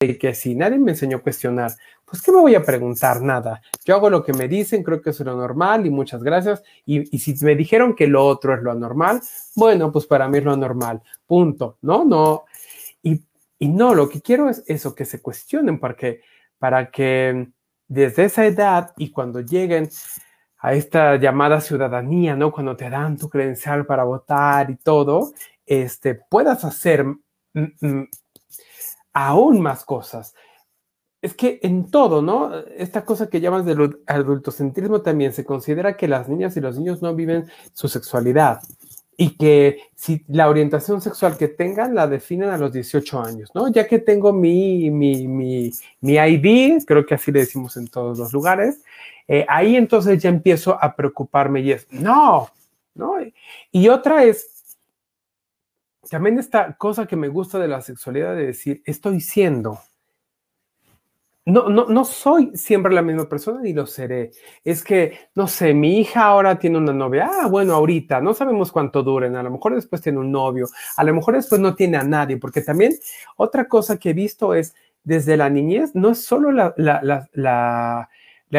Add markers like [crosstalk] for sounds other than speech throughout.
que si nadie me enseñó a cuestionar, pues ¿qué me voy a preguntar? Nada. Yo hago lo que me dicen, creo que es lo normal y muchas gracias. Y, si me dijeron que lo otro es lo anormal, bueno, pues para mí es lo anormal. Punto. No, no. Y, y no, lo que quiero es eso, que se cuestionen para que, para que desde esa edad y cuando lleguen a esta llamada ciudadanía, ¿no? Cuando te dan tu credencial para votar y todo, este, puedas hacer mm, mm, aún más cosas. Es que en todo, ¿no? Esta cosa que llamas del adultocentrismo también se considera que las niñas y los niños no viven su sexualidad y que si la orientación sexual que tengan la definen a los 18 años, ¿no? Ya que tengo mi, mi, mi, mi ID, creo que así le decimos en todos los lugares, eh, ahí entonces ya empiezo a preocuparme y es, no, ¿no? Y otra es, también esta cosa que me gusta de la sexualidad de decir, estoy siendo. No, no, no soy siempre la misma persona ni lo seré. Es que, no sé, mi hija ahora tiene una novia. Ah, bueno, ahorita, no sabemos cuánto duren. A lo mejor después tiene un novio. A lo mejor después no tiene a nadie. Porque también otra cosa que he visto es, desde la niñez, no es solo la, la, la, la,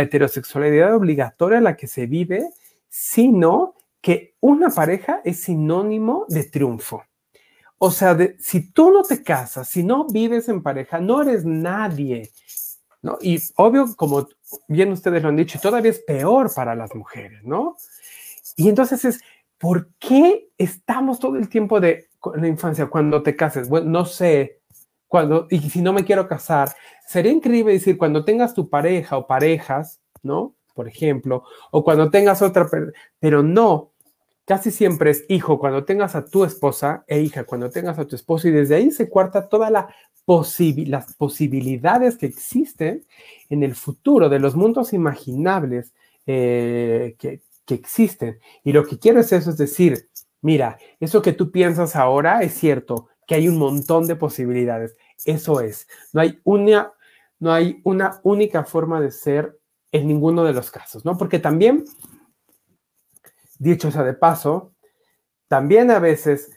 heterosexualidad obligatoria la que se vive, sino que una pareja es sinónimo de triunfo. O sea, si tú no te casas, si no vives en pareja, no eres nadie. ¿no? Y obvio, como bien ustedes lo han dicho, todavía es peor para las mujeres, ¿no? Y entonces es, ¿por qué estamos todo el tiempo de la infancia cuando te cases? Bueno, no sé, cuando, y si no me quiero casar, sería increíble decir, cuando tengas tu pareja o parejas, ¿no? Por ejemplo, o cuando tengas otra, pero no, casi siempre es hijo cuando tengas a tu esposa e hija cuando tengas a tu esposo y desde ahí se cuarta toda la las posibilidades que existen en el futuro de los mundos imaginables eh, que, que existen. Y lo que quiero es eso, es decir, mira, eso que tú piensas ahora es cierto, que hay un montón de posibilidades. Eso es. No hay una, no hay una única forma de ser en ninguno de los casos, ¿no? Porque también Dicho sea de paso, también a veces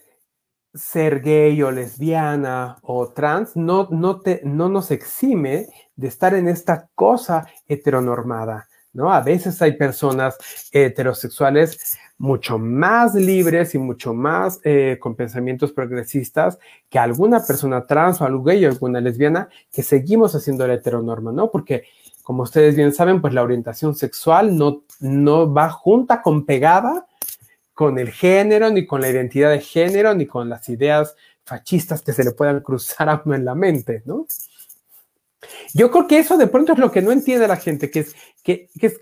ser gay o lesbiana o trans no, no, te, no nos exime de estar en esta cosa heteronormada, ¿no? A veces hay personas heterosexuales mucho más libres y mucho más eh, con pensamientos progresistas que alguna persona trans o algo gay o alguna lesbiana que seguimos haciendo la heteronorma, ¿no? Porque como ustedes bien saben, pues la orientación sexual no, no va junta con pegada con el género, ni con la identidad de género, ni con las ideas fascistas que se le puedan cruzar [laughs] a uno en la mente, ¿no? Yo creo que eso de pronto es lo que no entiende la gente, que es que, que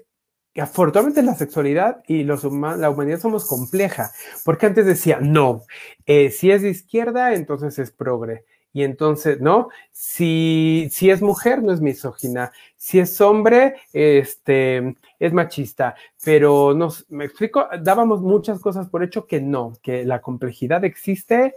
afortunadamente la sexualidad y los la humanidad somos compleja, porque antes decía, no, eh, si es de izquierda, entonces es progre. Y entonces, ¿no? Si, si es mujer, no es misógina. Si es hombre, este, es machista. Pero nos, me explico, dábamos muchas cosas por hecho que no, que la complejidad existe